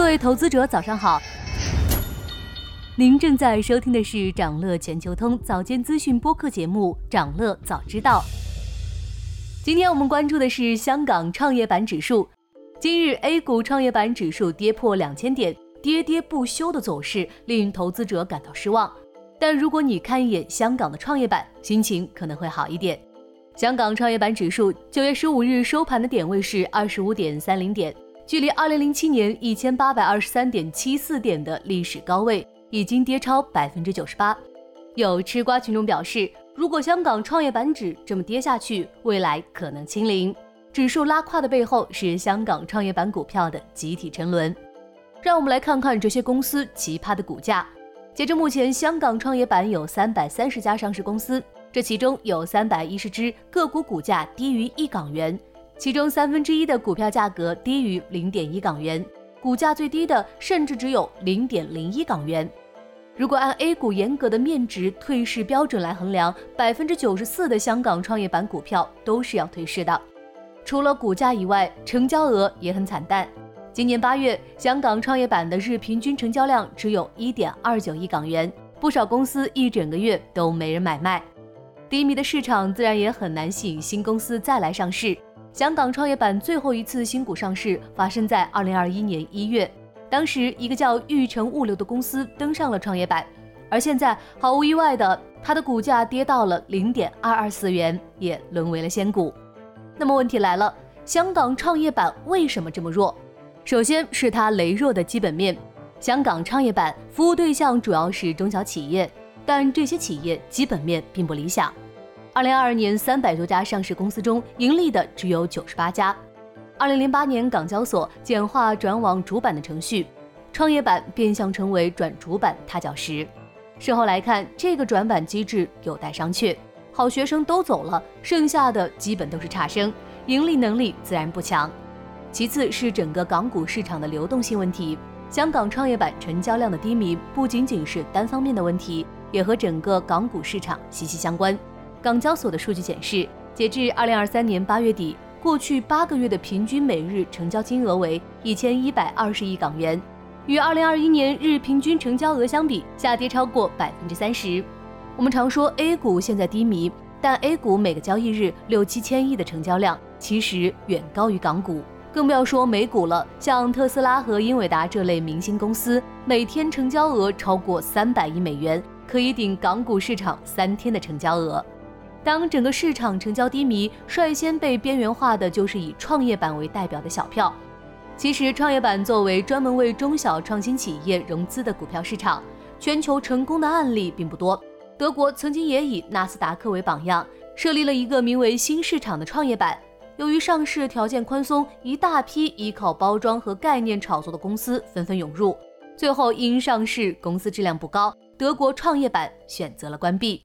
各位投资者，早上好。您正在收听的是长乐全球通早间资讯播客节目《长乐早知道》。今天我们关注的是香港创业板指数。今日 A 股创业板指数跌破两千点，跌跌不休的走势令投资者感到失望。但如果你看一眼香港的创业板，心情可能会好一点。香港创业板指数九月十五日收盘的点位是二十五点三零点，距离二零零七年一千八百二十三点七四点的历史高位。已经跌超百分之九十八，有吃瓜群众表示，如果香港创业板指这么跌下去，未来可能清零。指数拉胯的背后是香港创业板股票的集体沉沦。让我们来看看这些公司奇葩的股价。截至目前，香港创业板有三百三十家上市公司，这其中有三百一十只个股股价低于一港元，其中三分之一的股票价格低于零点一港元，股价最低的甚至只有零点零一港元。如果按 A 股严格的面值退市标准来衡量，百分之九十四的香港创业板股票都是要退市的。除了股价以外，成交额也很惨淡。今年八月，香港创业板的日平均成交量只有一点二九亿港元，不少公司一整个月都没人买卖。低迷的市场自然也很难吸引新公司再来上市。香港创业板最后一次新股上市发生在二零二一年一月。当时，一个叫玉成物流的公司登上了创业板，而现在毫无意外的，它的股价跌到了零点二二四元，也沦为了仙股。那么问题来了，香港创业板为什么这么弱？首先是它羸弱的基本面。香港创业板服务对象主要是中小企业，但这些企业基本面并不理想。二零二二年，三百多家上市公司中，盈利的只有九十八家。二零零八年，港交所简化转往主板的程序，创业板变相成为转主板踏脚石。事后来看，这个转板机制有待商榷。好学生都走了，剩下的基本都是差生，盈利能力自然不强。其次是整个港股市场的流动性问题。香港创业板成交量的低迷不仅仅是单方面的问题，也和整个港股市场息息相关。港交所的数据显示，截至二零二三年八月底。过去八个月的平均每日成交金额为一千一百二十亿港元，与二零二一年日平均成交额相比，下跌超过百分之三十。我们常说 A 股现在低迷，但 A 股每个交易日六七千亿的成交量，其实远高于港股，更不要说美股了。像特斯拉和英伟达这类明星公司，每天成交额超过三百亿美元，可以顶港股市场三天的成交额。当整个市场成交低迷，率先被边缘化的就是以创业板为代表的小票。其实，创业板作为专门为中小创新企业融资的股票市场，全球成功的案例并不多。德国曾经也以纳斯达克为榜样，设立了一个名为“新市场”的创业板。由于上市条件宽松，一大批依靠包装和概念炒作的公司纷纷涌入，最后因上市公司质量不高，德国创业板选择了关闭。